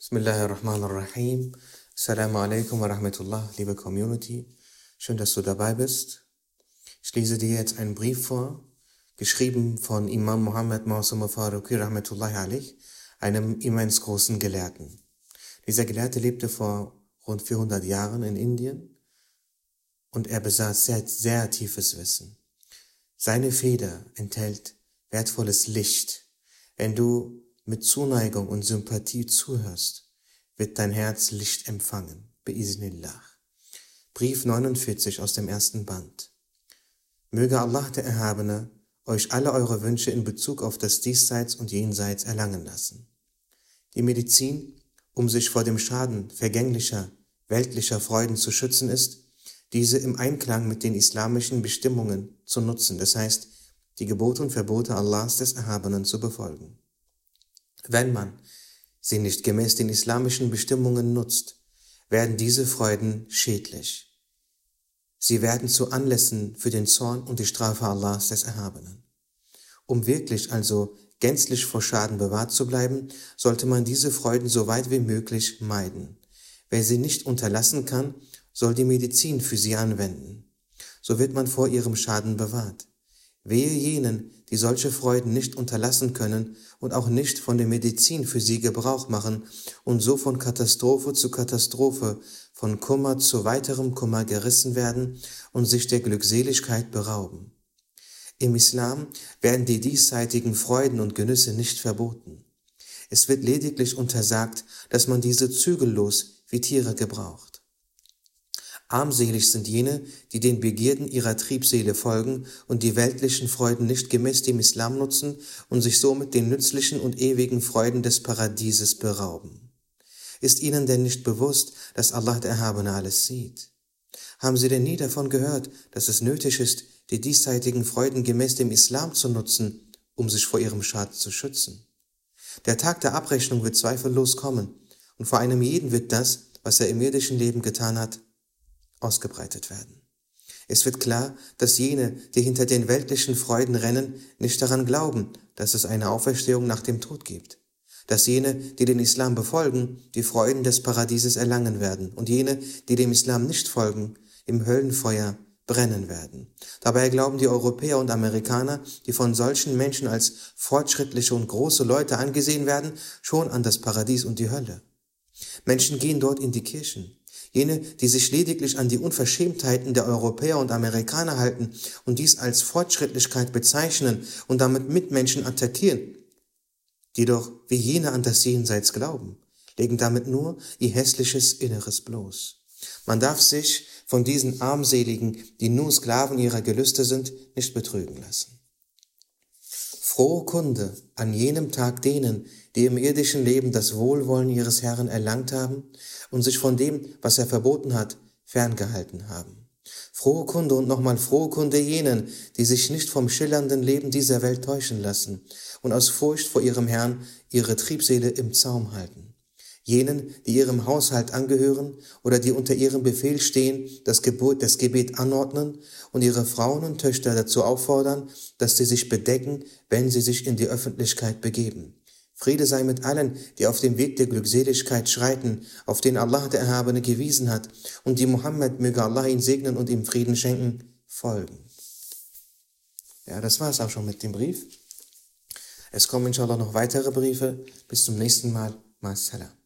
Bismillahirrahmanirrahim. Assalamu alaikum wa rahmatullah, liebe Community. Schön, dass du dabei bist. Ich lese dir jetzt einen Brief vor, geschrieben von Imam Muhammad Mausum Faruqi rahmatullahi alaih, einem immens großen Gelehrten. Dieser Gelehrte lebte vor rund 400 Jahren in Indien und er besaß sehr, sehr tiefes Wissen. Seine Feder enthält wertvolles Licht. Wenn du mit Zuneigung und Sympathie zuhörst, wird dein Herz Licht empfangen. Beisnillah. Brief 49 aus dem ersten Band. Möge Allah der Erhabene euch alle eure Wünsche in Bezug auf das Diesseits und Jenseits erlangen lassen. Die Medizin, um sich vor dem Schaden vergänglicher, weltlicher Freuden zu schützen, ist, diese im Einklang mit den islamischen Bestimmungen zu nutzen, das heißt, die Gebote und Verbote Allahs des Erhabenen zu befolgen. Wenn man sie nicht gemäß den islamischen Bestimmungen nutzt, werden diese Freuden schädlich. Sie werden zu Anlässen für den Zorn und die Strafe Allahs des Erhabenen. Um wirklich also gänzlich vor Schaden bewahrt zu bleiben, sollte man diese Freuden so weit wie möglich meiden. Wer sie nicht unterlassen kann, soll die Medizin für sie anwenden. So wird man vor ihrem Schaden bewahrt. Wehe jenen, die solche Freuden nicht unterlassen können und auch nicht von der Medizin für sie Gebrauch machen und so von Katastrophe zu Katastrophe, von Kummer zu weiterem Kummer gerissen werden und sich der Glückseligkeit berauben. Im Islam werden die diesseitigen Freuden und Genüsse nicht verboten. Es wird lediglich untersagt, dass man diese zügellos wie Tiere gebraucht. Armselig sind jene, die den Begierden ihrer Triebseele folgen und die weltlichen Freuden nicht gemäß dem Islam nutzen und sich somit den nützlichen und ewigen Freuden des Paradieses berauben. Ist ihnen denn nicht bewusst, dass Allah der Erhabene alles sieht? Haben sie denn nie davon gehört, dass es nötig ist, die diesseitigen Freuden gemäß dem Islam zu nutzen, um sich vor ihrem Schaden zu schützen? Der Tag der Abrechnung wird zweifellos kommen, und vor einem jeden wird das, was er im irdischen Leben getan hat, ausgebreitet werden. Es wird klar, dass jene, die hinter den weltlichen Freuden rennen, nicht daran glauben, dass es eine Auferstehung nach dem Tod gibt. Dass jene, die den Islam befolgen, die Freuden des Paradieses erlangen werden und jene, die dem Islam nicht folgen, im Höllenfeuer brennen werden. Dabei glauben die Europäer und Amerikaner, die von solchen Menschen als fortschrittliche und große Leute angesehen werden, schon an das Paradies und die Hölle. Menschen gehen dort in die Kirchen, Jene, die sich lediglich an die Unverschämtheiten der Europäer und Amerikaner halten und dies als Fortschrittlichkeit bezeichnen und damit Mitmenschen attackieren, die doch wie jene an das Jenseits glauben, legen damit nur ihr hässliches Inneres bloß. Man darf sich von diesen Armseligen, die nur Sklaven ihrer Gelüste sind, nicht betrügen lassen. Frohe Kunde an jenem Tag denen, die im irdischen Leben das Wohlwollen ihres Herrn erlangt haben und sich von dem, was er verboten hat, ferngehalten haben. Frohe Kunde und nochmal frohe Kunde jenen, die sich nicht vom schillernden Leben dieser Welt täuschen lassen und aus Furcht vor ihrem Herrn ihre Triebseele im Zaum halten jenen, die ihrem Haushalt angehören oder die unter ihrem Befehl stehen, das Gebot, das Gebet anordnen und ihre Frauen und Töchter dazu auffordern, dass sie sich bedecken, wenn sie sich in die Öffentlichkeit begeben. Friede sei mit allen, die auf dem Weg der Glückseligkeit schreiten, auf den Allah der Erhabene gewiesen hat, und die Muhammad, möge Allah ihn segnen und ihm Frieden schenken, folgen. Ja, das war es auch schon mit dem Brief. Es kommen inshallah noch weitere Briefe. Bis zum nächsten Mal. Masalam.